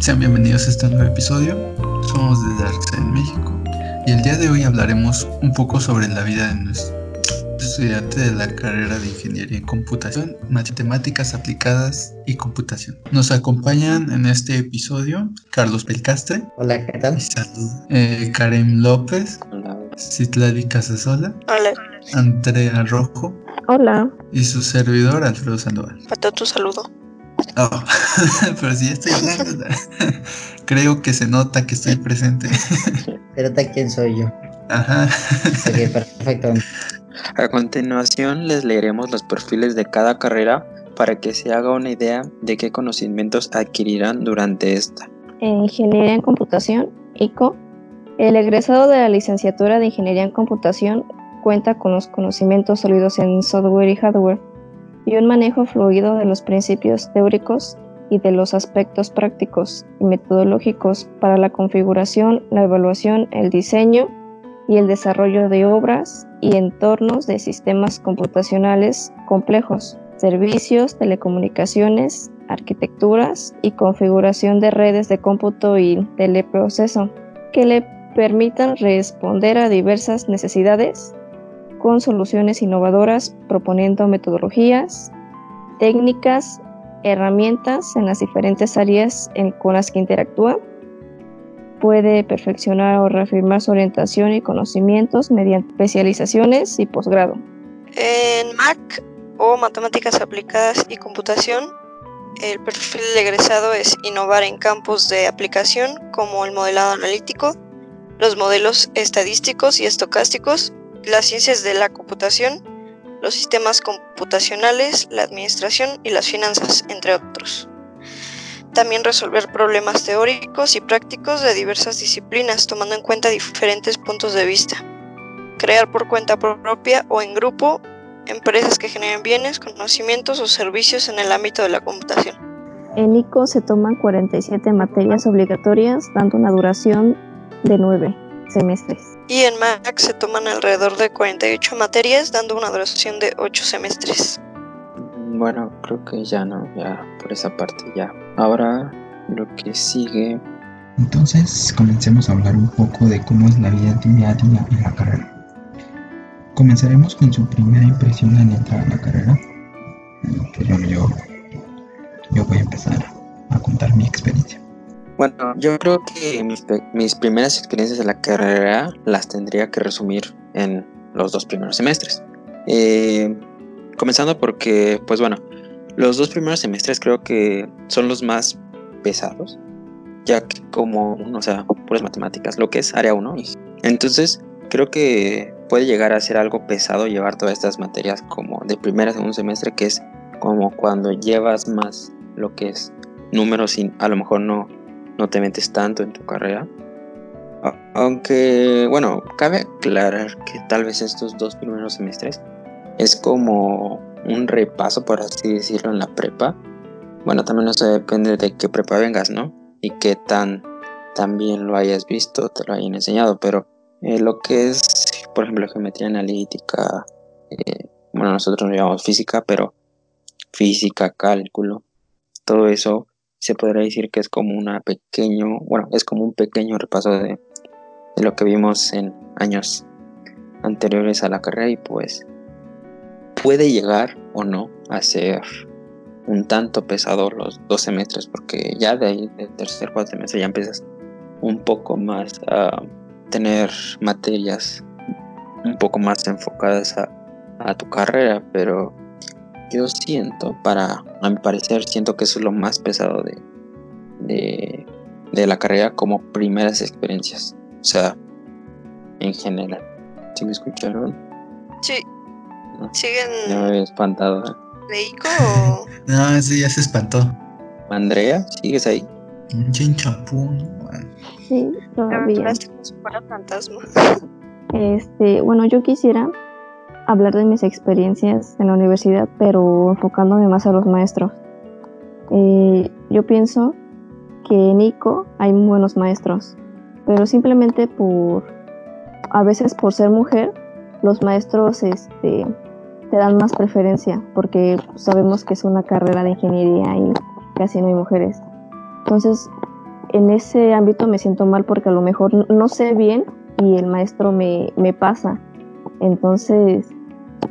Sean bienvenidos a este nuevo episodio. Somos de Darks en México y el día de hoy hablaremos un poco sobre la vida de nuestro estudiante de la carrera de Ingeniería en Computación, Matemáticas Aplicadas y Computación. Nos acompañan en este episodio Carlos Pelcastre. Hola, ¿qué tal? Salud. Eh, Karen López. Hola. Citlali Casasola. Hola. Andrea Rojo. Hola. Y su servidor Alfredo Sandoval. Faltó tu saludo. Oh, pero si ya estoy hablando. Creo que se nota que estoy presente. Se nota quién soy yo. Ajá. Ok, perfecto. A continuación les leeremos los perfiles de cada carrera para que se haga una idea de qué conocimientos adquirirán durante esta. En Ingeniería en Computación, ICO, el egresado de la licenciatura de Ingeniería en Computación cuenta con los conocimientos sólidos en software y hardware y un manejo fluido de los principios teóricos y de los aspectos prácticos y metodológicos para la configuración, la evaluación, el diseño y el desarrollo de obras y entornos de sistemas computacionales complejos, servicios, telecomunicaciones, arquitecturas y configuración de redes de cómputo y teleproceso que le permitan responder a diversas necesidades con soluciones innovadoras proponiendo metodologías, técnicas, herramientas en las diferentes áreas en, con las que interactúa. Puede perfeccionar o reafirmar su orientación y conocimientos mediante especializaciones y posgrado. En MAC o Matemáticas Aplicadas y Computación, el perfil de egresado es innovar en campos de aplicación como el modelado analítico, los modelos estadísticos y estocásticos, las ciencias de la computación, los sistemas computacionales, la administración y las finanzas, entre otros. También resolver problemas teóricos y prácticos de diversas disciplinas, tomando en cuenta diferentes puntos de vista. Crear por cuenta propia o en grupo empresas que generen bienes, conocimientos o servicios en el ámbito de la computación. En ICO se toman 47 materias obligatorias, dando una duración de 9 semestres. Y en MAC se toman alrededor de 48 materias, dando una duración de 8 semestres. Bueno, creo que ya no, ya por esa parte ya. Ahora lo que sigue. Entonces comencemos a hablar un poco de cómo es la vida día a día en la carrera. Comenzaremos con su primera impresión al entrar a la carrera. Que yo, yo, yo voy a empezar a contar mi experiencia. Bueno, yo creo que mis, mis, primeras experiencias en la carrera las tendría que resumir en los dos primeros semestres. Eh, comenzando porque, pues bueno, los dos primeros semestres creo que son los más pesados, ya que como, o sea, puras matemáticas, lo que es área 1. Entonces, creo que puede llegar a ser algo pesado llevar todas estas materias como de primera a segundo semestre, que es como cuando llevas más lo que es números y a lo mejor no no te metes tanto en tu carrera. Aunque, bueno, cabe aclarar que tal vez estos dos primeros semestres es como un repaso, por así decirlo, en la prepa. Bueno, también eso depende de qué prepa vengas, ¿no? Y qué tan, bien lo hayas visto, te lo hayan enseñado. Pero eh, lo que es, por ejemplo, geometría analítica, eh, bueno, nosotros lo llamamos física, pero física, cálculo, todo eso se podría decir que es como una pequeño, bueno, es como un pequeño repaso de, lo que vimos en años anteriores a la carrera y pues puede llegar o no a ser un tanto pesado los dos semestres porque ya de ahí del tercer cuatrimestre ya empiezas un poco más a tener materias un poco más enfocadas a, a tu carrera pero yo siento, para, a mi parecer, siento que eso es lo más pesado de, de, la carrera como primeras experiencias. O sea, en general. ¿Sí me escucharon? Sí. ¿Siguen? Ya me había espantado. ¿eh? ¿Leico o...? no, ese ya se espantó. Andrea, ¿sigues ahí? Un chinchapún. Sí, todavía. para fantasma. Este, bueno, yo quisiera hablar de mis experiencias en la universidad, pero enfocándome más a los maestros. Eh, yo pienso que en ICO hay buenos maestros, pero simplemente por, a veces por ser mujer, los maestros este, te dan más preferencia, porque sabemos que es una carrera de ingeniería y casi no hay mujeres. Entonces, en ese ámbito me siento mal porque a lo mejor no sé bien y el maestro me, me pasa. Entonces,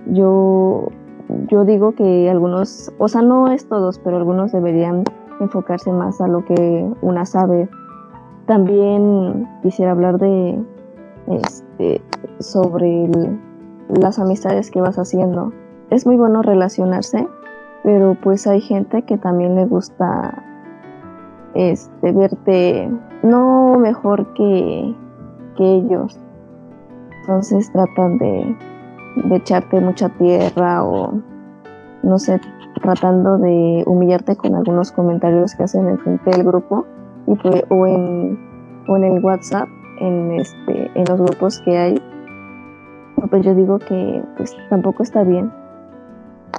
yo, yo digo que algunos, o sea, no es todos, pero algunos deberían enfocarse más a lo que una sabe. También quisiera hablar de este, sobre las amistades que vas haciendo. Es muy bueno relacionarse, pero pues hay gente que también le gusta este, verte no mejor que, que ellos. Entonces tratan de, de echarte mucha tierra o no sé, tratando de humillarte con algunos comentarios que hacen en frente del grupo y o, en, o en el WhatsApp, en, este, en los grupos que hay. Pues yo digo que pues, tampoco está bien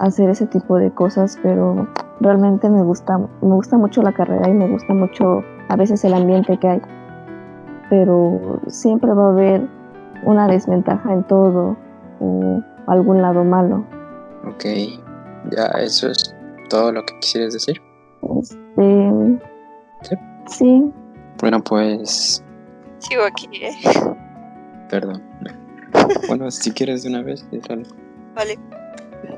hacer ese tipo de cosas, pero realmente me gusta, me gusta mucho la carrera y me gusta mucho a veces el ambiente que hay. Pero siempre va a haber una desventaja en todo o algún lado malo. Ok, ya eso es todo lo que quisieras decir. Este, ¿Sí? sí, Bueno, pues, Sigo aquí, ¿eh? perdón. Bueno, si quieres de una vez, dígalo. Vale.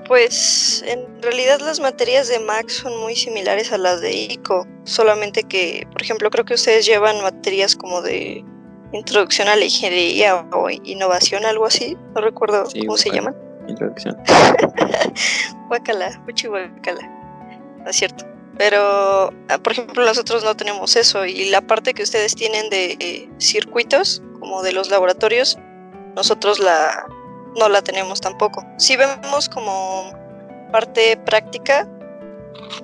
Pues en realidad las materias de Max son muy similares a las de ICO, solamente que, por ejemplo, creo que ustedes llevan materias como de introducción a la ingeniería o innovación, algo así, no recuerdo Sí, cómo se llaman. Introducción. Guacala, fuchi guacala. No es cierto. Pero, ah, por ejemplo, nosotros no tenemos eso y la parte que ustedes tienen de eh, circuitos, como de los laboratorios, nosotros la no la tenemos tampoco. Sí vemos como parte práctica,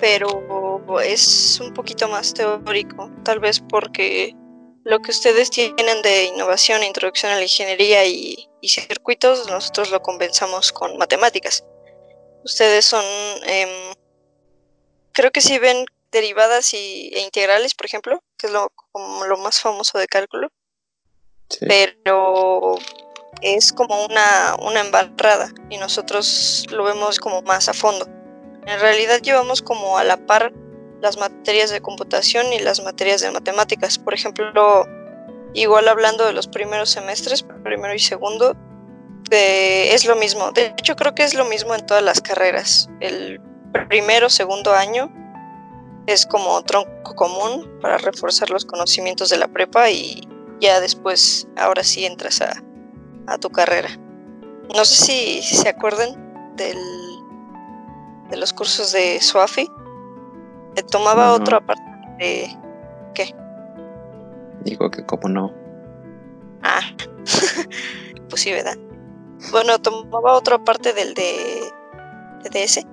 pero es un poquito más teórico, tal vez porque lo que ustedes tienen de innovación, introducción a la ingeniería y, y circuitos, nosotros lo compensamos con matemáticas. Ustedes son, em, creo que sí ven derivadas y, e integrales, por ejemplo, que es lo, como lo más famoso de cálculo, Sí. pero es como una, una embarrada y nosotros lo vemos como más a fondo. En realidad llevamos como a la par las materias de computación y las materias de matemáticas. Por ejemplo, igual hablando de los primeros semestres, primero y segundo, es lo mismo. De hecho, creo que es lo mismo en todas las carreras. El primero, segundo año es como tronco común para reforzar los conocimientos de la prepa y ya después, ahora sí entras a, a tu carrera. No sé si, se acuerdan del, de los cursos de SWAFI. Tomaba No. otro aparte de... Digo que como no. Ah, pues sí, ¿verdad? Bueno, tomaba otra parte del de, de DS.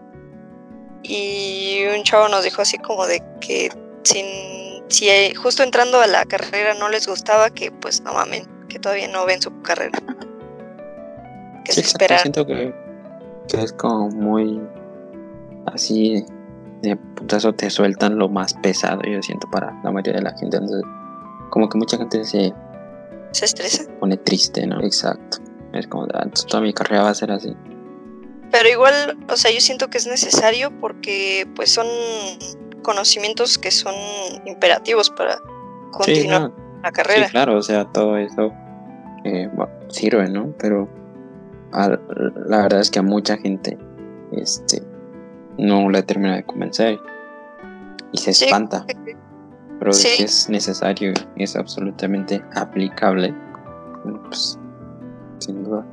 Y un chavo nos dijo así como de que sin, si eh, justo entrando a la carrera no les gustaba, que pues no mamen, que todavía no ven su carrera. Que Sí, se. Siento que, que es como muy así de putazo te sueltan lo más pesado, yo siento, para la mayoría de la gente. Entonces, como que mucha gente se Se estresa. pone triste, ¿no? Exacto. Es como, ah, entonces toda mi carrera va a ser así. Pero igual, o sea, yo siento que es necesario porque pues son conocimientos que son imperativos para Sí, continuar no, la carrera. Sí, claro, o sea, todo eso eh, sirve, ¿no? Pero a- la verdad es que a mucha gente este, no le termina de convencer y se Sí, espanta. Pero de Sí. que es necesario y es absolutamente aplicable, pues sin duda.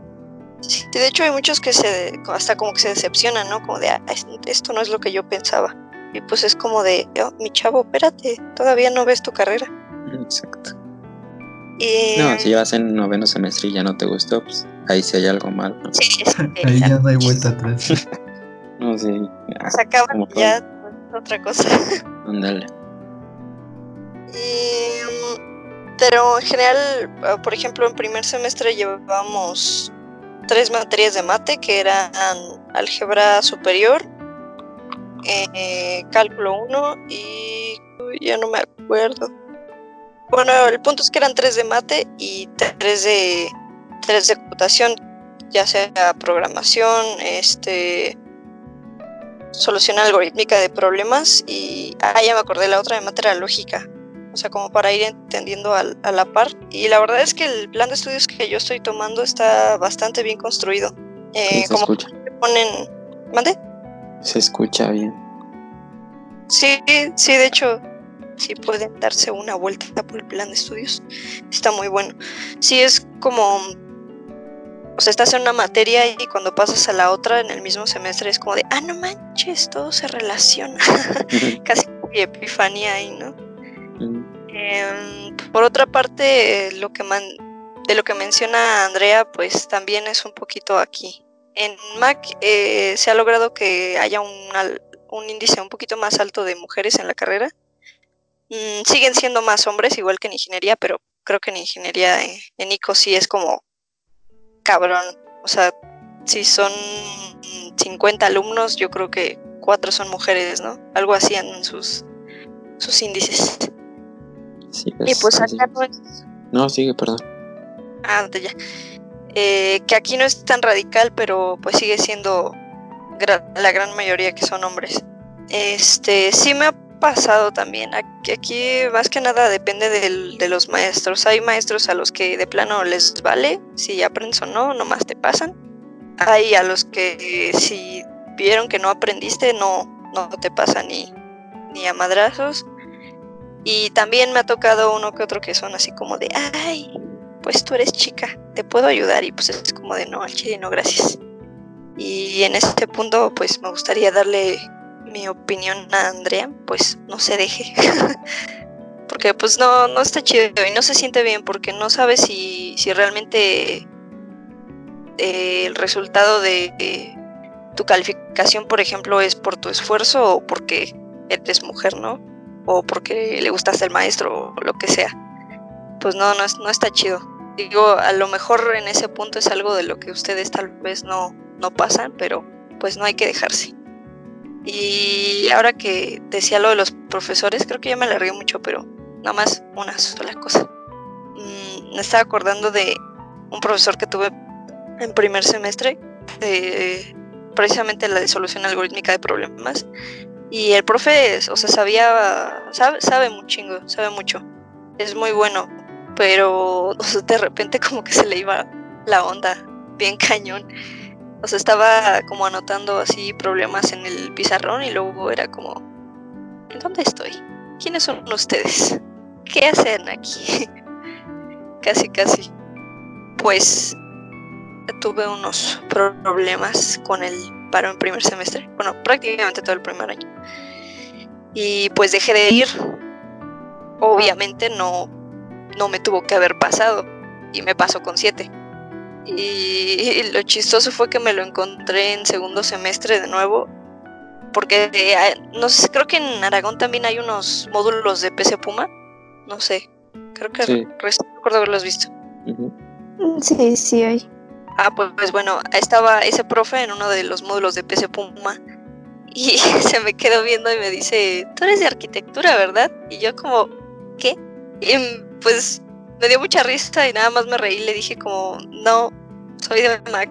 Sí, de hecho hay muchos que se hasta como que se decepcionan, ¿no? Como de "Ah, es- esto no es lo que yo pensaba. Y pues es como de, "Oh, mi chavo, espérate, todavía no ves tu carrera. Exacto. Y No, si vas en noveno semestre y ya no te gustó, pues ahí sí hay algo mal. ¿no? sí, sí, Ahí ya ya no hay vuelta atrás. No, sí. ah, se y ya es otra cosa. Ándale. Y, pero en general, ah, por ejemplo, en primer semestre llevábamos tres materias de mate que eran álgebra superior, eh, cálculo 1 y ya no me acuerdo. Bueno, el punto es que eran tres de mate y tres de tres de computación, ya sea programación, este solución algorítmica de problemas y ah ya me acordé la otra de mate era lógica o sea, como para ir entendiendo al- a, la par. Y la verdad es que el plan de estudios que yo estoy tomando está bastante bien construido. Eh, se como escucha. ponen... ¿Mande? Se escucha bien. Sí, sí, de hecho, sí pueden darse una vuelta por el plan de estudios. Está muy bueno. Sí, es como. O sea, estás en una materia y cuando pasas a la otra en el mismo semestre es como de, ah, no manches, todo se relaciona. Casi epifanía ahí, ¿no? Em, por otra parte, lo que man- de lo que menciona Andrea, pues también es un poquito aquí. En Mac eh, se ha logrado que haya un, un índice un poquito más alto de mujeres en la carrera. Mm, siguen siendo más hombres, igual que en ingeniería, pero creo que en ingeniería eh, en ICO sí es como cabrón. O sea, si son mm, 50 alumnos, yo creo que cuatro son mujeres, ¿no? Algo así en sus, sus índices. Sí, Y es pues acá no es No, sigue, perdón. Ah, ya. Eh, que aquí no es tan radical, pero pues sigue siendo gra- la gran mayoría que son hombres. Este, sí me ha pasado también. Aquí, más que nada depende de los maestros. Hay maestros a los que de plano les vale si aprendes o no, nomás te pasan. Hay a los que si vieron que no aprendiste, no, no te pasan ni, ni a madrazos. Y también me ha tocado uno que otro que son así como de, ay, pues tú eres chica, te puedo ayudar y pues es como de no, al chile no, gracias. Y en este punto pues me gustaría darle mi opinión a Andrea, pues no se deje. porque pues no, no está chido y no se siente bien porque no sabes si, si realmente eh, el resultado de tu calificación, por ejemplo, es por tu esfuerzo o porque eres mujer, ¿no? O porque le gustaste al maestro o lo que sea pues no, no, no está chido. Digo, a lo mejor en ese punto es algo de lo que ustedes tal vez no, no pasan, pero pues no hay que dejarse. Y ahora que decía lo de los profesores, creo que ya me alargué mucho, pero nada más una sola cosa. Mm, me estaba acordando de un profesor que tuve en primer semestre, de precisamente la de solución algorítmica de problemas. Y el profe, o sea, sabía, sabe, sabe chingo, sabe mucho. Es muy bueno, pero de repente como que se le iba la onda bien cañón. O estaba como anotando así problemas en el pizarrón y luego era como, ¿en dónde estoy? ¿Quiénes son ustedes? ¿Qué hacen aquí? casi, casi. Pues tuve unos problemas con el paro en primer semestre. Bueno, prácticamente todo el primer año. Y pues dejé de ir. Obviamente no, no me tuvo que haber pasado y me pasó con siete. Y lo chistoso fue que me lo encontré en segundo semestre de nuevo, porque eh, no sé, creo que en Aragón también hay unos módulos de PC Puma, no sé, creo que Sí. recuerdo haberlos visto. Ujú. Sí, sí hay. Ah, pues, pues bueno, estaba ese profe en uno de los módulos de PC Puma y se me quedó viendo y me dice, tú eres de arquitectura, ¿verdad? Y yo como, ¿qué? Y mm, pues me dio mucha risa y nada más me reí le dije como, no, soy de Mac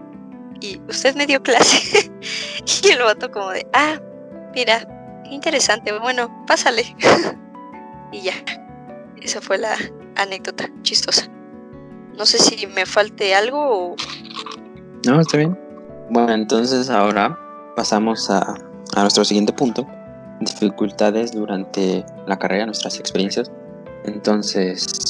y usted me dio clase. y el vato como de, ah, mira, interesante, bueno, pásale. y ya, esa fue la anécdota chistosa. No sé si me falte algo o... No, está bien. Bueno, entonces ahora pasamos a, a nuestro siguiente punto. Dificultades durante la carrera, nuestras experiencias. Entonces,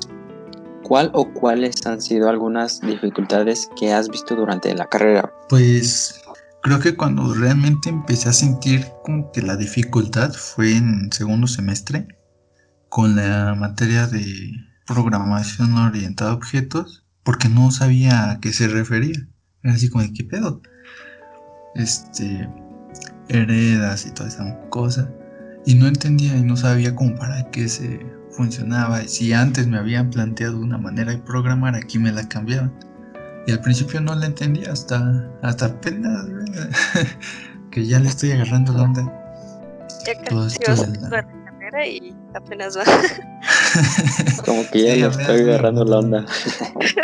¿cuál o cuáles han sido algunas dificultades que has visto durante la carrera? Pues creo que cuando realmente empecé a sentir como que la dificultad fue en segundo semestre con la materia de programación orientada a objetos porque no sabía a qué se refería. Era así como de qué pedo. Este heredas y toda esa cosa. Y no entendía y no sabía como para qué se funcionaba. Y si antes me habían planteado una manera de programar, aquí me la cambiaban. Y al principio no la entendía hasta, hasta apenas que ya le estoy agarrando la onda. Ya casi la- carrera y apenas va. Como que ya Sí, le estoy agarrando la onda.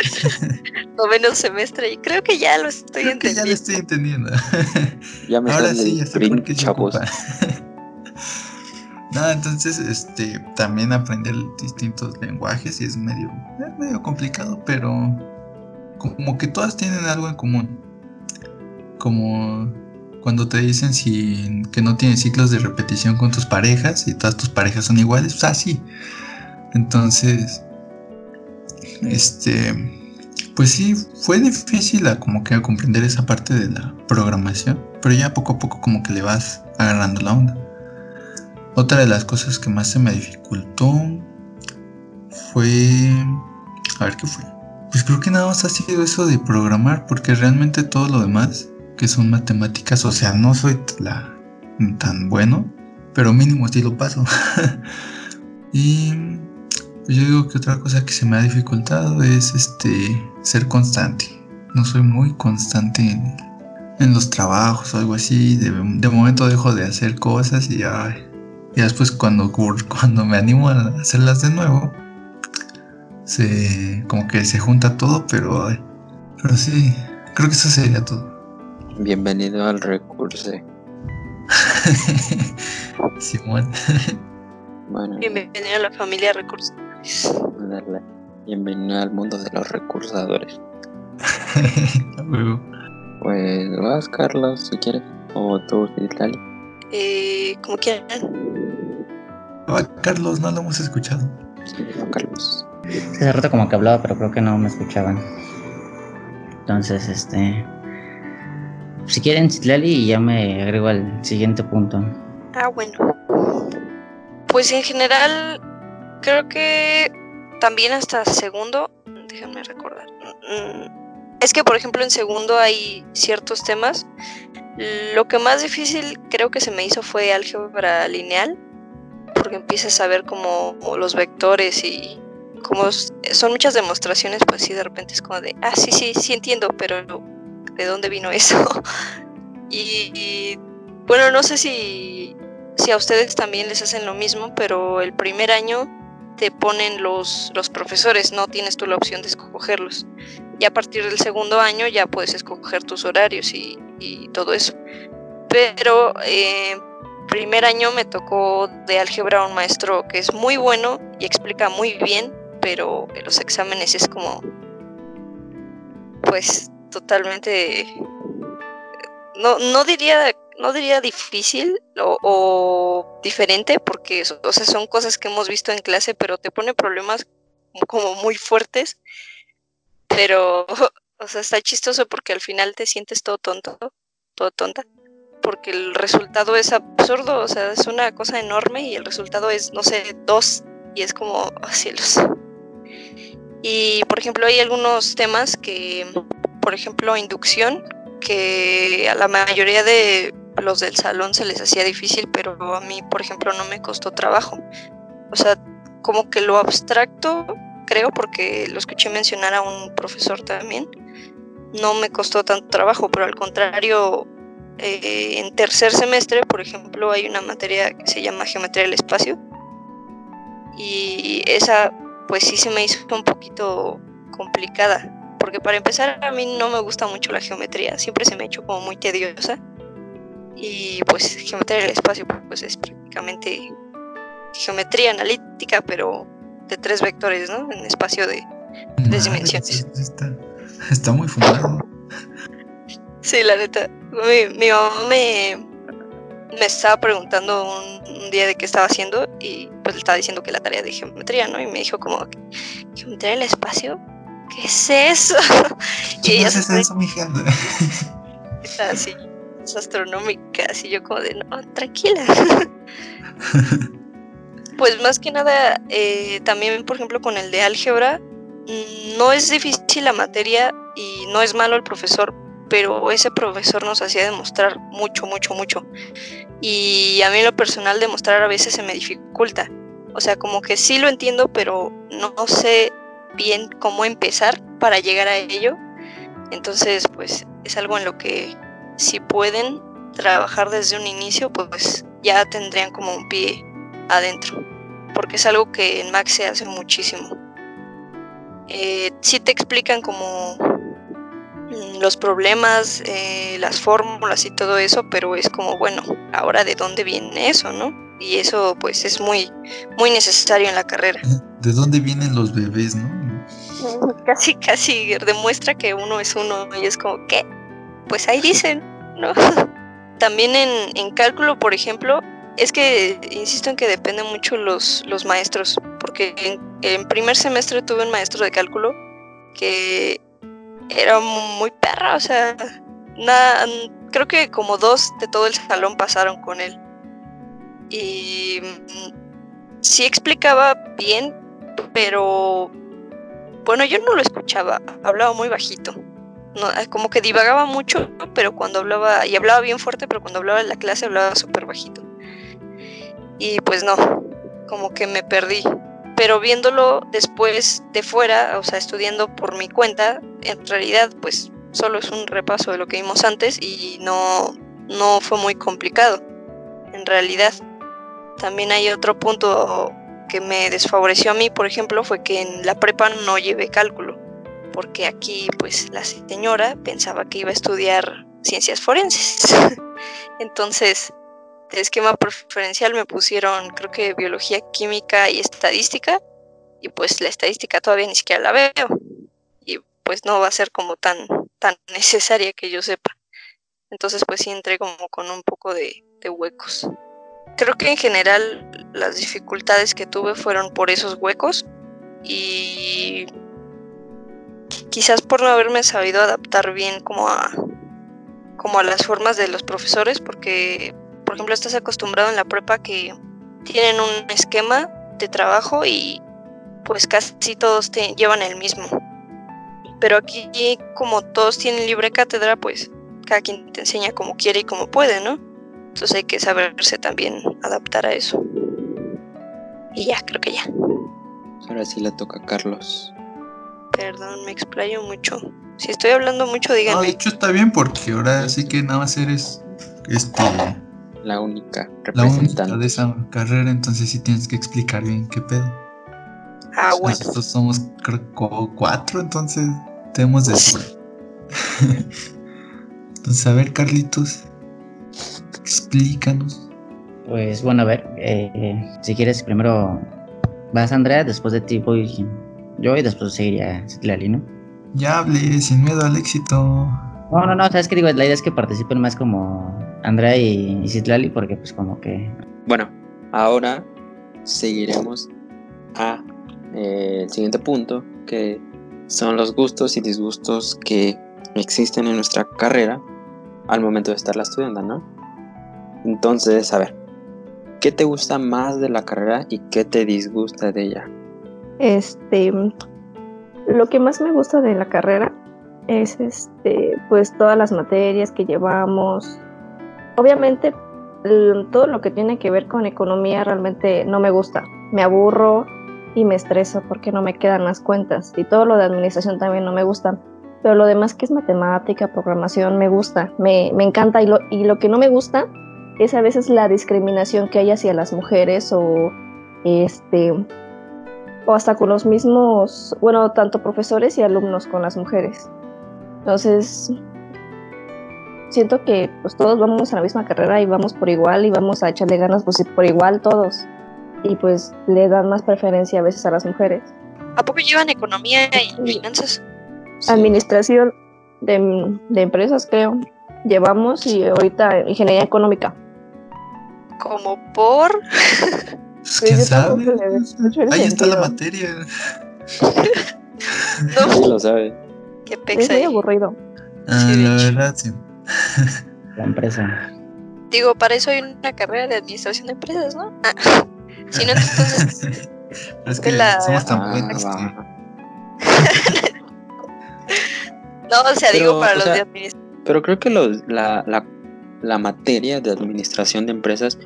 Noveno semestre y creo que ya lo estoy Creo que ya entendiendo. le estoy entendiendo. Ya me Ahora sí, ya sé por qué se chavos. ocupa. Entonces, este, también aprender distintos lenguajes y es medio, es medio complicado, pero como que todas tienen algo en común. Como cuando te dicen si, que no tienes ciclos de repetición con tus parejas y todas tus parejas son iguales, pues así. Entonces, este, pues sí, fue difícil a como que comprender esa parte de la programación, pero ya poco a poco como que le vas agarrando la onda. Otra de las cosas que más se me dificultó fue... A ver qué fue. Pues creo que nada más ha sido eso de programar, porque realmente todo lo demás, que son matemáticas, o sea, no soy tan bueno, pero mínimo sí lo paso. y yo digo que otra cosa que se me ha dificultado es este ser constante. No soy muy constante en, en los trabajos algo así. De, de, momento dejo de hacer cosas y ya y después cuando, cuando me animo a hacerlas de nuevo, se como que se junta todo, pero, pero sí, creo que eso sería todo. Bienvenido al recurso. Simón. bueno. Bienvenido a la familia recursos. Bienvenido al mundo de los recursadores. pues vas, Carlos, si quieres. O tú, Citlali. Eh, como quieran. Ah, Carlos, no lo hemos escuchado. Carlos. Hace rato como que hablaba, pero creo que no me escuchaban. Entonces, este. Si quieren, Citlali, y ya me agrego al siguiente punto. Ah, bueno. Pues en general, creo que también hasta segundo. Déjenme recordar. Mm, es que, por ejemplo, en segundo hay ciertos temas lo que más difícil creo que se me hizo fue álgebra lineal, porque empiezas a ver como los vectores y como son muchas demostraciones, pues sí, de repente es como de, ah, sí, sí, sí entiendo, pero ¿de dónde vino eso? y, bueno, no sé si, si a ustedes también les hacen lo mismo, pero el primer año te ponen los, los profesores, no tienes tú la opción de escogerlos. Y a partir del segundo año ya puedes escoger tus horarios y, todo eso. Pero eh, primer año me tocó de álgebra un maestro que es muy bueno y explica muy bien, pero en los exámenes es como, pues totalmente, no, no diría no diría difícil o, diferente, porque o sea, son cosas que hemos visto en clase, pero te pone problemas como muy fuertes. Pero, o sea, está chistoso porque al final te sientes todo tonto, todo tonta, porque el resultado es absurdo, o sea, es una cosa enorme y el resultado es, no sé, dos, y es como, oh, cielos. Y, por ejemplo, hay algunos temas que, por ejemplo, inducción, que a la mayoría de los del salón se les hacía difícil, pero a mí, por ejemplo, no me costó trabajo. O sea, como que lo abstracto, creo, porque lo escuché mencionar a un profesor también, no me costó tanto trabajo, pero al contrario, eh, en tercer semestre, por ejemplo, hay una materia que se llama Geometría del Espacio, y esa, pues sí se me hizo un poquito complicada, porque para empezar a mí no me gusta mucho la geometría, siempre se me ha hecho como muy tediosa y pues geometría del espacio pues es prácticamente geometría analítica, pero de tres vectores, ¿no? En espacio de tres dimensiones. Está, muy fumado. Sí, la neta. Mi, mamá me, me estaba preguntando un, día de qué estaba haciendo y pues le estaba diciendo que la tarea de geometría, ¿no? Y me dijo como, ¿geometría del espacio? ¿Qué es eso? y ella es eso, mi gente? Así yo como de, no, tranquila. pues más que nada, eh, también por ejemplo con el de álgebra, no es difícil la materia y no es malo el profesor, pero ese profesor nos hacía demostrar mucho, mucho, mucho. Y a mí lo personal demostrar a veces se me dificulta. O sea, como que sí lo entiendo, pero no sé bien cómo empezar para llegar a ello. Entonces, pues es algo en lo que si pueden trabajar desde un inicio, pues ya tendrían como un pie adentro, porque es algo que en Max se hace muchísimo. Eh, sí te explican como los problemas, eh, las fórmulas y todo eso, pero es como, bueno, ahora de dónde viene eso, ¿no? y eso pues es muy, muy necesario en la carrera. ¿De dónde vienen los bebés, no? Casi, casi demuestra que uno es uno y es como, ¿qué? Pues ahí dicen, ¿no? También en, en cálculo, por ejemplo, es que insisto en que dependen mucho los, los maestros, porque en, en primer semestre tuve un maestro de cálculo que era muy perra, o sea, nada, creo que como dos de todo el salón pasaron con él. Y mm, sí explicaba bien, pero bueno, yo no lo escuchaba, hablaba muy bajito. No, como que divagaba mucho, pero cuando hablaba, y hablaba bien fuerte, pero cuando hablaba en la clase hablaba súper bajito. Y pues no, como que me perdí. Pero viéndolo después de fuera, o sea, estudiando por mi cuenta, en realidad pues solo es un repaso de lo que vimos antes y no, no fue muy complicado, en realidad. También hay otro punto que me desfavoreció a mí, por ejemplo, fue que en la prepa no llevé cálculo, porque aquí pues la señora pensaba que iba a estudiar ciencias forenses. Entonces, de esquema preferencial me pusieron creo que biología, química y estadística, y pues la estadística todavía ni siquiera la veo, y pues no va a ser como tan, tan necesaria que yo sepa. Entonces pues sí entré como con un poco de, de huecos. Creo que en general las dificultades que tuve fueron por esos huecos y quizás por no haberme sabido adaptar bien como a como a las formas de los profesores porque por ejemplo estás acostumbrado en la prepa que tienen un esquema de trabajo y pues casi todos te llevan el mismo pero aquí como todos tienen libre cátedra pues cada quien te enseña como quiere y como puede no entonces hay que saberse también adaptar a eso. Y ya, creo que ya. Ahora sí le toca a Carlos. Perdón, me explayo mucho. Si estoy hablando mucho, díganme. No, de hecho está bien porque ahora sí que nada más eres este, La única la única representante. de esa carrera, entonces sí tienes que explicar bien qué pedo. Ah, bueno. Nosotros somos creo cuatro, entonces tenemos de sobra. entonces, a ver, Carlitos, explícanos. Pues bueno, a ver, eh, si quieres primero vas Andrea, después de ti voy yo y después seguiría Citlali, ¿no? Ya hable sin miedo al éxito. No, no, no, sabes que digo, la idea es que participen más como Andrea y, y Citlali porque pues como que... Bueno, ahora seguiremos a eh, el siguiente punto, que son los gustos y disgustos que existen en nuestra carrera al momento de estarla estudiando, ¿no? Entonces, a ver, ¿qué te gusta más de la carrera y qué te disgusta de ella? Este, lo que más me gusta de la carrera es este, pues todas las materias que llevamos. Obviamente, todo lo que tiene que ver con economía realmente no me gusta. Me aburro y me estreso porque no me quedan las cuentas. Y todo lo de administración también no me gusta. Pero lo demás que es matemática, programación, me gusta, me, me encanta. Y lo, y lo que no me gusta es a veces la discriminación que hay hacia las mujeres o este o hasta con los mismos, bueno, tanto profesores y alumnos con las mujeres. Entonces, siento que pues todos vamos a la misma carrera y vamos por igual y vamos a echarle ganas pues por igual todos. Y pues le dan más preferencia a veces a las mujeres. ¿A poco llevan economía y finanzas? Sí. Administración de, de empresas, creo. Llevamos y ahorita ingeniería económica. Como por... Pues, Sí, ¿Quién yo sabe? Ahí está la materia. No, Sí lo sabe. Qué Es muy ahí. aburrido. Ah, Sí, la verdad, sí. La empresa. Digo, para eso hay una carrera de administración de empresas, ¿no? Ah, si no, entonces... Pero es que la- somos tan Ah, buenos que-. No, o sea, Pero, digo para los sea, de administración. Pero creo que los, la, la, la materia de administración de empresas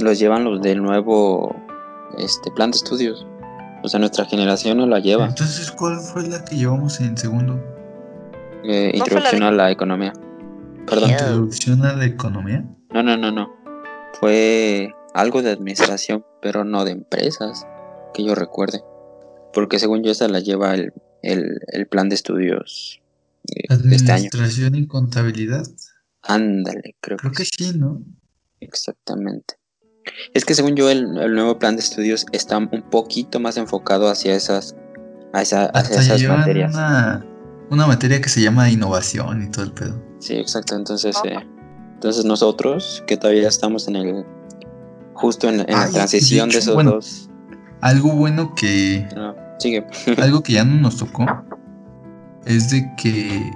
los llevan los del nuevo este, plan de estudios. O sea, nuestra generación no la lleva. Entonces, ¿cuál fue la que llevamos en segundo? Eh, ¿No fue la introducción de- a la economía. Perdón. ¿Introducción a la economía? No, no, no, no. Fue algo de administración, pero no de empresas, que yo recuerde. Porque según yo, esa la lleva el, el, el plan de estudios eh, de este año. Administración y contabilidad. Ándale, creo, Creo que que sí. sí, ¿no? Exactamente. Es que según yo el, el nuevo plan de estudios está un poquito más enfocado hacia esas, a esa- hacia Hasta esas materias. una, una materia que se llama innovación y todo el pedo. Sí, exacto. Entonces, eh, entonces nosotros que todavía estamos en el justo en, en la transición de esos bueno. dos. Algo bueno que No, sigue. algo que ya no nos tocó es de que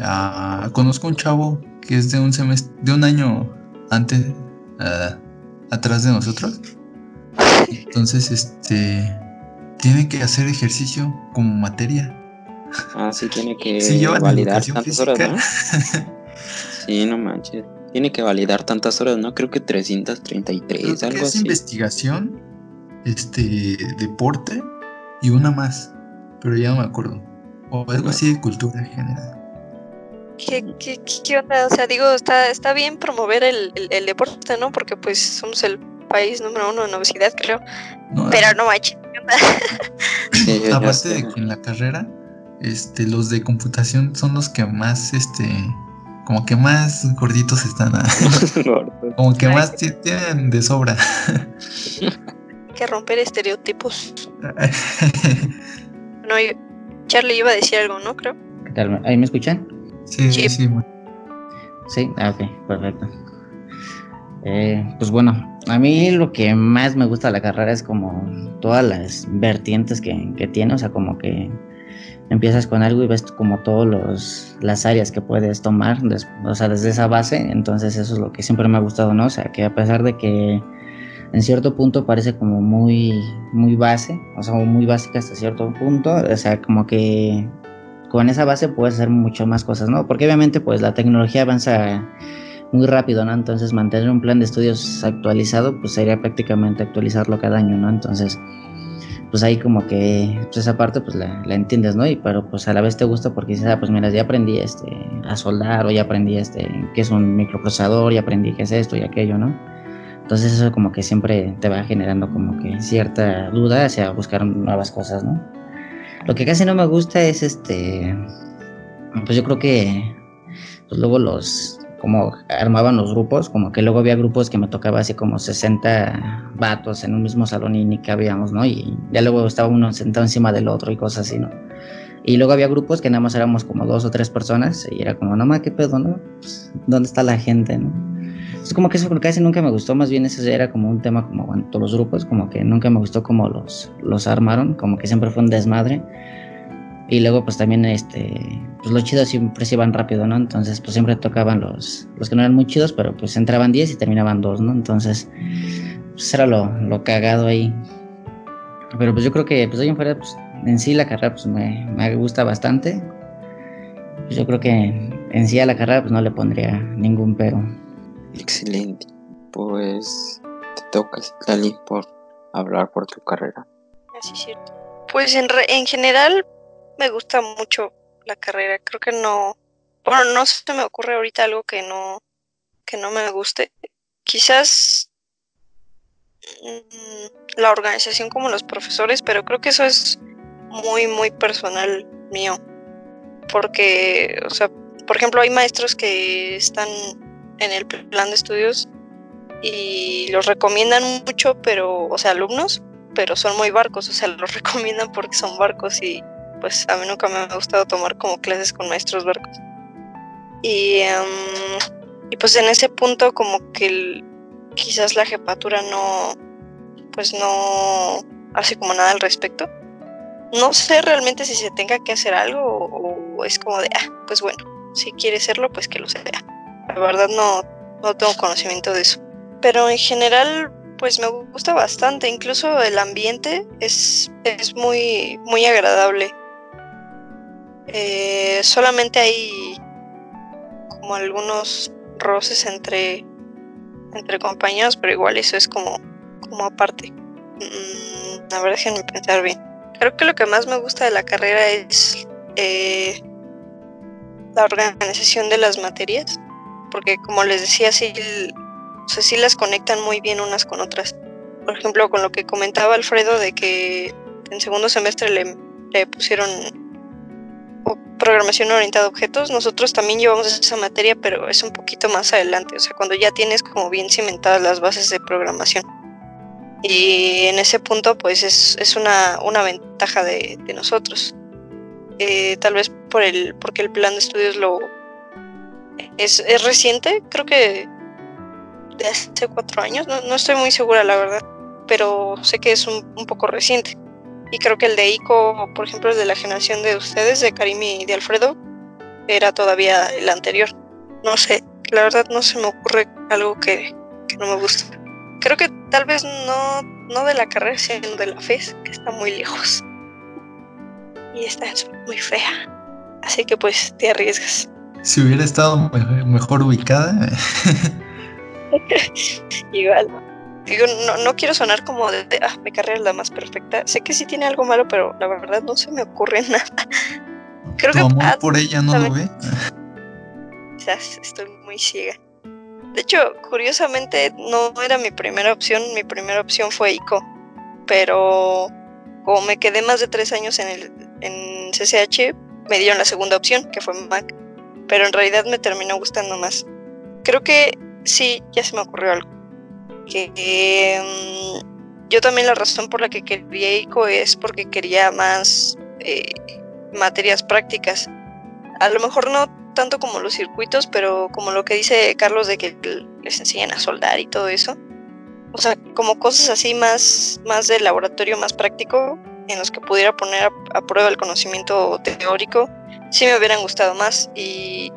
ah, conozco un chavo que es de un semestre, de un año antes, ah, atrás de nosotros. Entonces, este, tiene que hacer ejercicio como materia. Ah, sí, tiene que Sí, validar tantas horas, ¿no? Sí, no manches. Tiene que validar tantas horas, ¿no? Creo que 333, Creo que algo es así. investigación, este, deporte y una más, pero ya no me acuerdo. O algo No. así de cultura en general. ¿Qué, qué, qué- qué onda? O sea, digo, está, está bien promover el, el- el deporte, ¿no? Porque pues somos el país número uno en obesidad, creo. No, Pero no manches, ¿qué onda? Sí, Aparte de que en la carrera, este, los de computación son los que más, este, como que más gorditos están, ah, como que más ti- tienen de sobra. Hay que romper estereotipos. No, yo- Charlie iba a decir algo, ¿no? Creo. ¿Qué tal? ¿Ahí me escuchan? Sí, Sí. sí. Sí, ah, ok, perfecto. Eh, pues bueno, a mí lo que más me gusta de la carrera es como todas las vertientes que, que tiene, o sea, como que empiezas con algo y ves como todos los las áreas que puedes tomar, des- o sea, desde esa base, entonces eso es lo que siempre me ha gustado, ¿no? O sea, que a pesar de que en cierto punto parece como muy muy base, o sea, muy básica hasta cierto punto, o sea, como que con esa base puedes hacer mucho más cosas, ¿no? Porque obviamente pues la tecnología avanza muy rápido, ¿no? Entonces mantener un plan de estudios actualizado pues sería prácticamente actualizarlo cada año, ¿no? Entonces pues ahí como que pues esa parte pues la, entiendes, ¿no? Y pero pues a la vez te gusta porque dices, ah, pues mira, ya aprendí este a soldar o ya aprendí este qué es un microprocesador, ya aprendí qué es esto y aquello, ¿no? Entonces eso como que siempre te va generando como que cierta duda hacia buscar nuevas cosas, ¿no? Lo que casi no me gusta es este, pues yo creo que pues luego los, como armaban los grupos, como que luego había grupos que me tocaba así como 60 vatos en un mismo salón y ni cabíamos, ¿no? Y ya luego estaba uno sentado encima del otro y cosas así, ¿no? Y luego había grupos que nada más éramos como dos o tres personas y era como, no más, ¿qué pedo, no? Pues, ¿Dónde está la gente, no? Es como que eso casi nunca me gustó, más bien ya era como un tema como en todos los grupos, como que nunca me gustó cómo los, los armaron, como que siempre fue un desmadre. Y luego pues también este, pues los chidos siempre se iban rápido, ¿no? Entonces pues siempre tocaban los, los que no eran muy chidos, pero pues entraban 10 y terminaban 2, ¿no? Entonces pues era lo, lo cagado ahí. Pero pues yo creo que pues hoy en fuera pues en sí la carrera pues me, me gusta bastante. Pues, yo creo que en sí a la carrera pues no le pondría ningún pero. Excelente. Pues te toca, Lali, por hablar por tu carrera. Así es cierto. Pues en, re- en general me gusta mucho la carrera. Creo que no. Bueno, no se me ocurre ahorita algo que no, que no me guste. Quizás mm, la organización como los profesores, pero creo que eso es muy, muy personal mío. Porque, o sea, por ejemplo, hay maestros que están en el plan de estudios y los recomiendan mucho, pero, o sea, alumnos, pero son muy barcos, o sea, los recomiendan porque son barcos y pues a mí nunca me ha gustado tomar como clases con maestros barcos. Y, em, y pues en ese punto como que el- quizás la jefatura no, pues no hace como nada al respecto. No sé realmente si se tenga que hacer algo o, o es como de, ah, pues bueno, si quiere hacerlo, pues que lo sea. La verdad no, no tengo conocimiento de eso. Pero en general, pues me gusta bastante. Incluso el ambiente es, es muy, muy agradable. Eh, solamente hay como algunos roces entre, entre compañeros, pero igual eso es como, como aparte. Mm, a ver, déjenme pensar bien. Creo que lo que más me gusta de la carrera es eh, la organización de las materias, porque como les decía, sí, o sea, sí las conectan muy bien unas con otras. Por ejemplo, con lo que comentaba Alfredo de que en segundo semestre le, le pusieron programación orientada a objetos, nosotros también llevamos esa materia, pero es un poquito más adelante, o sea, cuando ya tienes como bien cimentadas las bases de programación. Y en ese punto, pues es, es una, una ventaja de, de nosotros. Eh, tal vez por el, porque el plan de estudios lo es, es reciente, creo que de hace cuatro años, no, no estoy muy segura la verdad, pero sé que es un, poco reciente. Y creo que el de ICO, por ejemplo, el de la generación de ustedes, de Karim y de Alfredo, era todavía el anterior. No sé, la verdad no se me ocurre algo que, que no me gusta. Creo que tal vez no, no de la carrera, sino de la FES, que está muy lejos. Y está muy fea. Así que pues te arriesgas. Si hubiera estado me- mejor ubicada, Igual. Digo, no, no quiero sonar como de, de, ah, mi carrera es la más perfecta. Sé que sí tiene algo malo, pero la verdad no se me ocurre nada. Creo tu que amor ah, por ella no lo ve. quizás estoy muy ciega. De hecho, curiosamente no era mi primera opción, mi primera opción fue ICO, pero como me quedé más de tres años en el en CCH, me dieron la segunda opción, que fue Mac, pero en realidad me terminó gustando más. Creo que sí, ya se me ocurrió algo. Que eh, yo también la razón por la que quería ICO es porque quería más eh, materias prácticas. A lo mejor no tanto como los circuitos, pero como lo que dice Carlos de que les enseñan a soldar y todo eso. O sea, como cosas así más, más de laboratorio, más práctico, en los que pudiera poner a prueba el conocimiento teórico, sí me hubieran gustado más. Y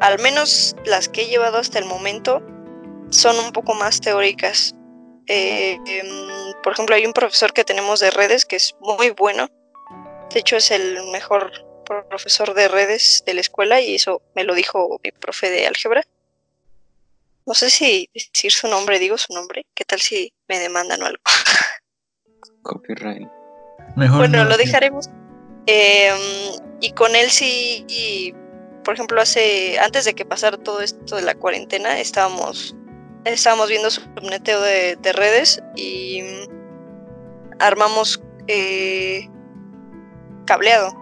al menos las que he llevado hasta el momento son un poco más teóricas. Eh, em, por ejemplo, hay un profesor que tenemos de redes que es muy bueno. De hecho, es el mejor profesor de redes de la escuela y eso me lo dijo mi profe de álgebra. No sé si decir su nombre, digo su nombre. ¿Qué tal si me demandan o algo? Copyright. Mejor bueno, no, lo sí. dejaremos. Eh, y con él sí, por ejemplo, hace antes de que pasara todo esto de la cuarentena, estábamos estábamos viendo su neteo de, de redes y armamos eh, cableado.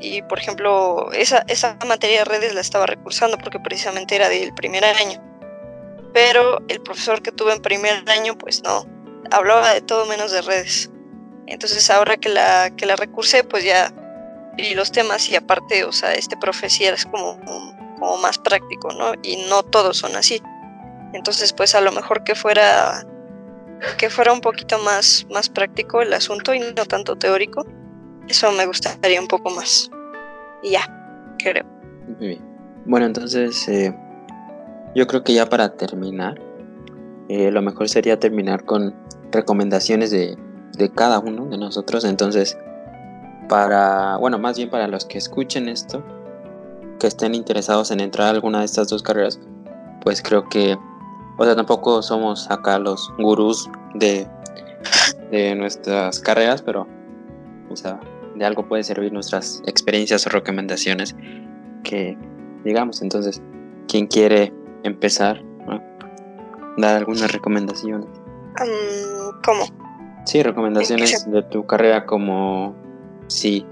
Y por ejemplo, esa, esa materia de redes la estaba recursando porque precisamente era del primer año. Pero el profesor que tuve en primer año, pues no, hablaba de todo menos de redes. Entonces ahora que la, que la recursé, pues ya vi los temas y aparte, o sea, este profe sí es como, como más práctico, ¿no? Y no todos son así. Entonces, pues a lo mejor que fuera que fuera un poquito más, más práctico el asunto y no tanto teórico. Eso me gustaría un poco más. Y ya, creo. Muy bien. Bueno, entonces eh, yo creo que ya para terminar, eh, lo mejor sería terminar con recomendaciones de, de cada uno de nosotros. Entonces, para, bueno, más bien para los que escuchen esto, que estén interesados en entrar a alguna de estas dos carreras, pues creo que, o sea, tampoco somos acá los gurús de, de nuestras carreras, pero, o sea, de algo puede servir nuestras experiencias o recomendaciones que digamos. Entonces, quien quiere empezar, dar algunas recomendaciones. Um, ¿Cómo? Sí, recomendaciones de tu carrera como si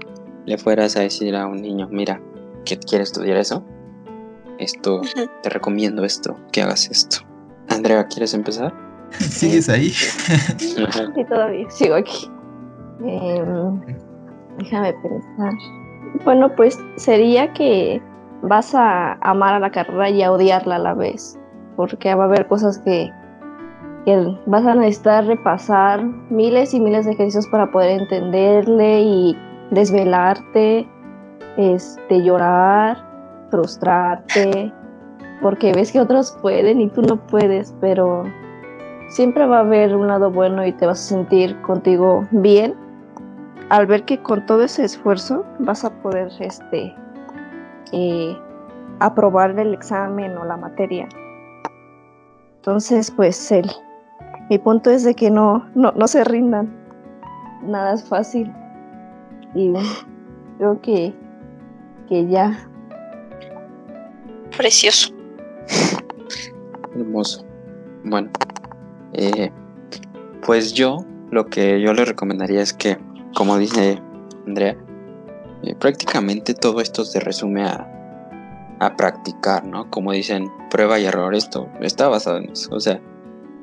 le fueras a decir a un niño, mira, que quiere estudiar eso, esto, te recomiendo esto, que hagas esto. Andrea, ¿quieres empezar? ¿Sigues ahí? Sí, todavía sigo aquí. Em, déjame pensar. Bueno, pues sería que vas a amar a la carrera y a odiarla a la vez, porque va a haber cosas que, vas a necesitar repasar miles y miles de ejercicios para poder entenderle y desvelarte, este, llorar, frustrarte, porque ves que otros pueden y tú no puedes, pero siempre va a haber un lado bueno y te vas a sentir contigo bien al ver que con todo ese esfuerzo vas a poder este eh, aprobar el examen o la materia. Entonces, pues el, mi punto es de que no, no, no se rindan. Nada es fácil. Y creo que, que ya. Precioso. Hermoso. Bueno, eh, pues yo lo que yo le recomendaría es que, como dice Andrea, eh, prácticamente todo esto se resume a, a practicar, ¿no? Como dicen, prueba y error, esto está basado en eso. O sea,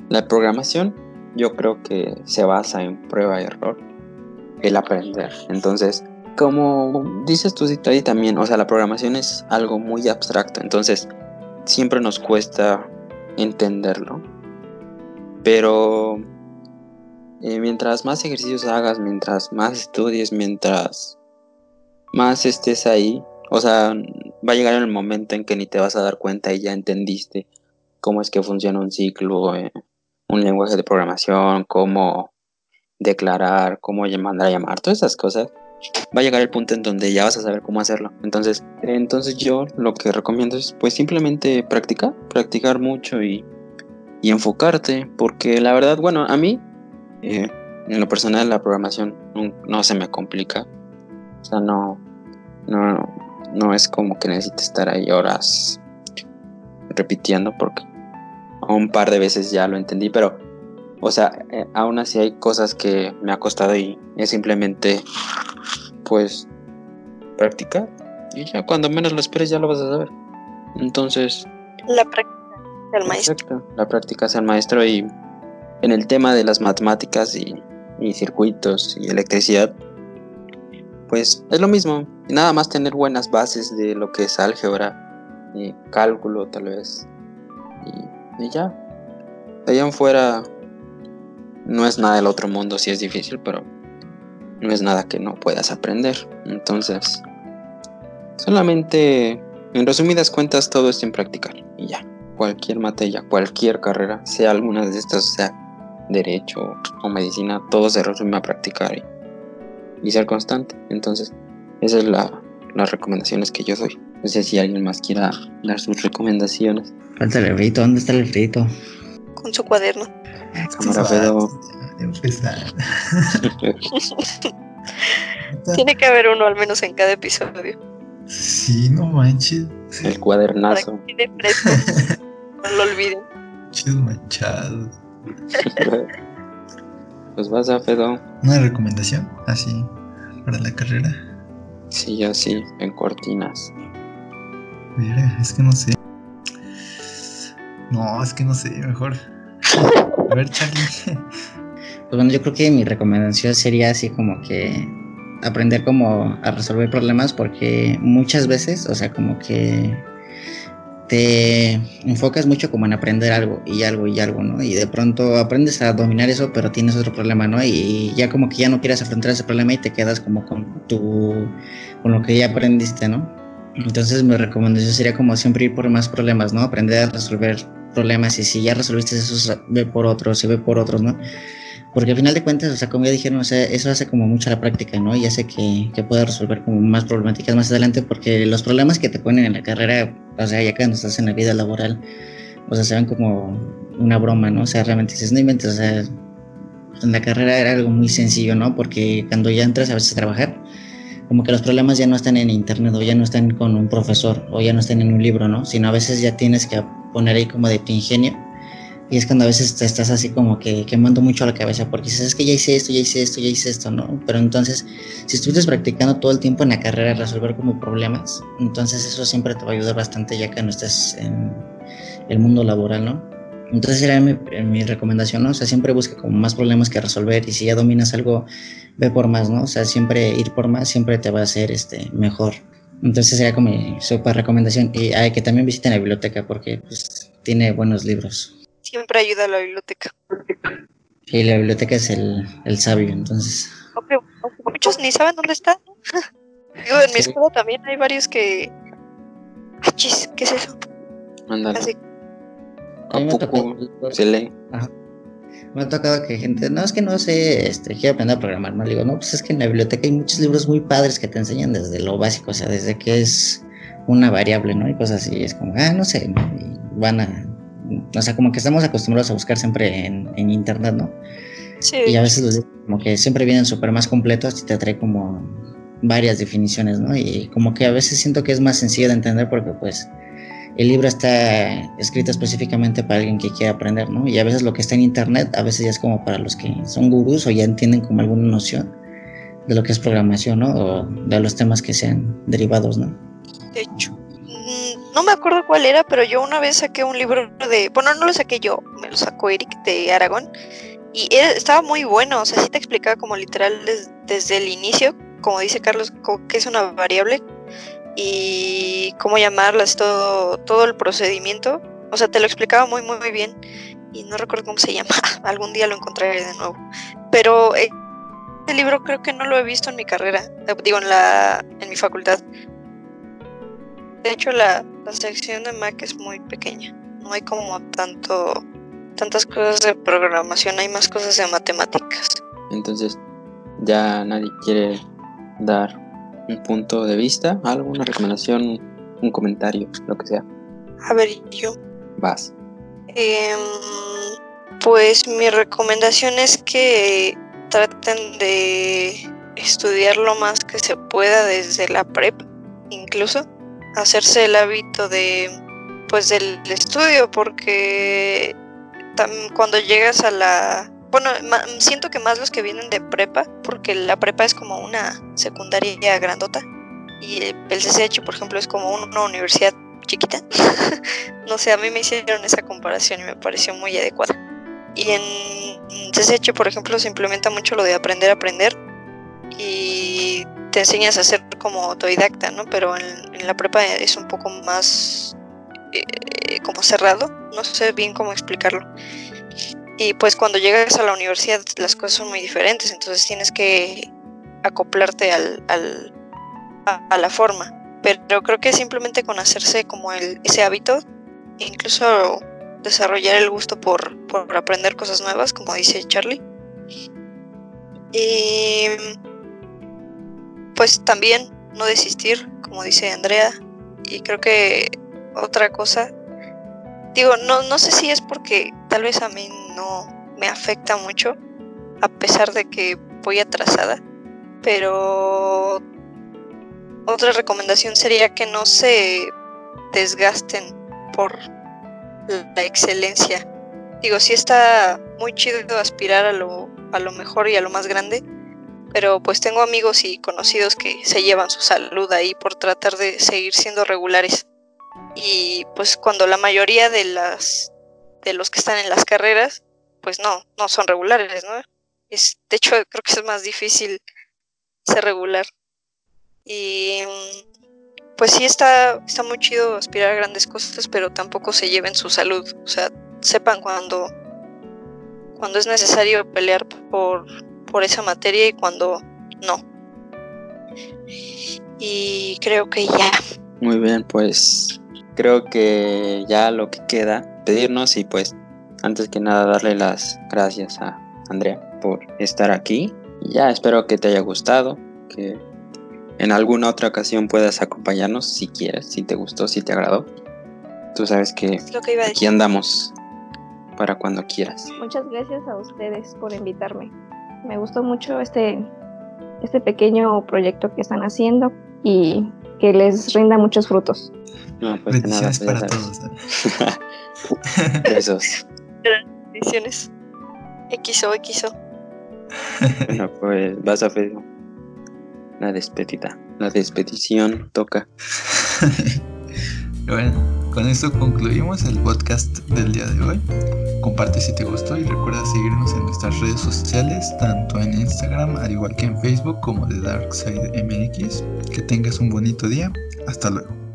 la programación yo creo que se basa en prueba y error, el aprender. Entonces, como dices tú ahí también, o sea, la programación es algo muy abstracto, entonces siempre nos cuesta entenderlo. Pero eh, mientras más ejercicios hagas, mientras más estudies, mientras más estés ahí, o sea, va a llegar el momento en que ni te vas a dar cuenta y ya entendiste cómo es que funciona un ciclo, eh, un lenguaje de programación, cómo declarar, cómo mandar a llamar, todas esas cosas. Va a llegar el punto en donde ya vas a saber cómo hacerlo. Entonces, entonces yo lo que recomiendo es pues simplemente practicar, practicar mucho y, y enfocarte, porque la verdad, bueno, a mí, eh, en lo personal, la programación no, no se me complica. O sea, no, no, no es como que necesite estar ahí horas repitiendo porque un par de veces ya lo entendí, pero o sea, eh, aún así hay cosas que me ha costado y es simplemente pues practicar y ya cuando menos lo esperes ya lo vas a saber. Entonces, la práctica del maestro. la práctica es el maestro y en el tema de las matemáticas y, y circuitos y electricidad pues es lo mismo. Nada más tener buenas bases de lo que es álgebra y cálculo tal vez. Y, ya. De allá en fuera no es nada del otro mundo si es difícil, pero no es nada que no puedas aprender. Entonces, solamente, en resumidas cuentas, todo es en practicar. Y ya. Cualquier materia, cualquier carrera, sea alguna de estas, sea derecho o medicina, todo se resume a practicar. Y, y ser constante. Entonces, esas son la, las recomendaciones que yo doy. No sé si alguien más quiera dar sus recomendaciones. Falta el frito, ¿dónde está el frito? Con su cuaderno. Cámara Fedo. Tiene que haber uno al menos en cada episodio. Sí, no manches. El cuadernazo. no lo olviden. Chis manchados. Pues vas a Fedo. Una recomendación así para la carrera. Sí, yo sí, en cortinas. Mira, es que no sé. No, es que no sé, mejor. A ver, Charlie. Pues bueno, yo creo que mi recomendación sería así como que aprender como a resolver problemas porque muchas veces, o sea, como que te enfocas mucho como en aprender algo y algo y algo, ¿no? Y de pronto aprendes a dominar eso, pero tienes otro problema, ¿no? Y ya como que ya no quieres afrontar ese problema y te quedas como con tu con lo que ya aprendiste, ¿no? Entonces mi recomendación sería como siempre ir por más problemas, ¿no? Aprender a resolver problemas y si ya resolviste eso, ve por otros y ve por otros, ¿no? Porque al final de cuentas, o sea, como ya dijeron, o sea, eso hace como mucho la práctica, ¿no? Y hace que, que puedas resolver como más problemáticas más adelante, porque los problemas que te ponen en la carrera, o sea, ya cuando estás en la vida laboral, o sea, se ven como una broma, ¿no? O sea, realmente dices, no inventes, o sea, en la carrera era algo muy sencillo, ¿no? Porque cuando ya entras a veces a trabajar, como que los problemas ya no están en internet o ya no están con un profesor o ya no están en un libro, ¿no? Sino a veces ya tienes que poner ahí como de tu ingenio y es cuando a veces te estás así como que quemando mucho la cabeza porque dices, es que ya hice esto, ya hice esto, ya hice esto, ¿no? Pero entonces, si estuvieras practicando todo el tiempo en la carrera resolver como problemas, entonces eso siempre te va a ayudar bastante ya que no estés en el mundo laboral, ¿no? Entonces era mi, mi recomendación, ¿no? O sea, siempre busca como más problemas que resolver y si ya dominas algo, ve por más, ¿no? O sea, siempre ir por más siempre te va a hacer este, mejor. Entonces sería como mi super recomendación. Y hay que también visiten la biblioteca porque pues, tiene buenos libros siempre ayuda a la biblioteca. Sí, la biblioteca es el, el sabio, entonces. Aunque, muchos ni saben dónde está. Digo, en mi escuela también hay varios que. ¡Ah, chis! ¿Qué es eso? Ándale. Así. ¿A poco se lee? Ajá. Me ha tocado que gente, no, es que no sé, este, quiero aprender a programar, ¿no? Le digo, no, pues es que en la biblioteca hay muchos libros muy padres que te enseñan desde lo básico, o sea, desde que es una variable, ¿no? Y cosas así, es como, ah, no sé, y van a o sea, como que estamos acostumbrados a buscar siempre en, en internet, ¿no? Sí. Y a veces los como que siempre vienen súper más completos y te trae como varias definiciones, ¿no? Y como que a veces siento que es más sencillo de entender porque pues el libro está escrito específicamente para alguien que quiera aprender, ¿no? Y a veces lo que está en internet, a veces ya es como para los que son gurús o ya entienden como alguna noción. de lo que es programación, ¿no? O de los temas que sean derivados, ¿no? De hecho, no me acuerdo cuál era, pero yo una vez saqué un libro de, bueno, no lo saqué yo, me lo sacó Eric de Aragón y estaba muy bueno, o sea, sí te explicaba como literal des- desde el inicio, como dice Carlos, que es una variable y cómo llamarlas, todo, todo el procedimiento. O sea, te lo explicaba muy, muy, bien y no recuerdo cómo se llama, algún día lo encontraré de nuevo. Pero eh, este libro creo que no lo he visto en mi carrera, digo, en, la, en mi facultad. De hecho, la, la sección de Mac es muy pequeña, no hay como tanto tantas cosas de programación, hay más cosas de matemáticas. Entonces, ya nadie quiere dar un punto de vista, algo, una recomendación, un comentario, lo que sea. A ver, yo. Vas. Em, pues mi recomendación es que traten de estudiar lo más que se pueda desde la prep, incluso hacerse el hábito de pues del estudio, porque cuando llegas a la bueno, siento que más los que vienen de prepa, porque la prepa es como una secundaria grandota y el el CCH, por ejemplo, es como una universidad chiquita. no sé, a mí me hicieron esa comparación y me pareció muy adecuada. Y en CCH, por ejemplo, se implementa mucho lo de aprender a aprender y te enseñas a ser como autodidacta, ¿no? Pero en, la prepa es un poco más eh, como cerrado, no sé bien cómo explicarlo. Y pues cuando llegas a la universidad las cosas son muy diferentes, entonces tienes que acoplarte al, al- a, la forma. Pero creo que simplemente con hacerse como el, ese hábito, incluso desarrollar el gusto por, por aprender cosas nuevas, como dice Charlie. Y pues también no desistir, como dice Andrea. Y creo que otra cosa, digo, no, no sé si es porque tal vez a mí no me afecta mucho, a pesar de que voy atrasada, pero otra recomendación sería que no se desgasten por la excelencia. Digo, sí está muy chido aspirar a lo, a lo mejor y a lo más grande, pero pues tengo amigos y conocidos que se llevan su salud ahí por tratar de seguir siendo regulares. Y pues cuando la mayoría de las de los que están en las carreras, pues no, no son regulares, ¿no? Es, de hecho, creo que es más difícil ser regular. Y pues sí está, está muy chido aspirar a grandes cosas, pero tampoco se lleven su salud. O sea, sepan cuando, cuando es necesario pelear por, por esa materia y cuando no. Y creo que ya. Muy bien, pues creo que ya lo que queda, pedirnos y pues antes que nada darle las gracias a Andrea por estar aquí. Y ya espero que te haya gustado, que en alguna otra ocasión puedas acompañarnos si quieres, si te gustó, si te agradó. Tú sabes que Es lo que iba a aquí andamos para cuando quieras. Muchas gracias a ustedes por invitarme. Me gustó mucho este, este pequeño proyecto que están haciendo y que les rinda muchos frutos. No, pues de nada, Bendiciones pues, para sabes. todos. ¿eh? Besos. Ediciones. XO, XO. Bueno, pues vas a hacer la despedida. La despedición toca. bueno, con esto concluimos el podcast del día de hoy. Comparte si te gustó y recuerda seguirnos en nuestras redes sociales, tanto en Instagram, al igual que en Facebook como de Darkside MX. Que tengas un bonito día. Hasta luego.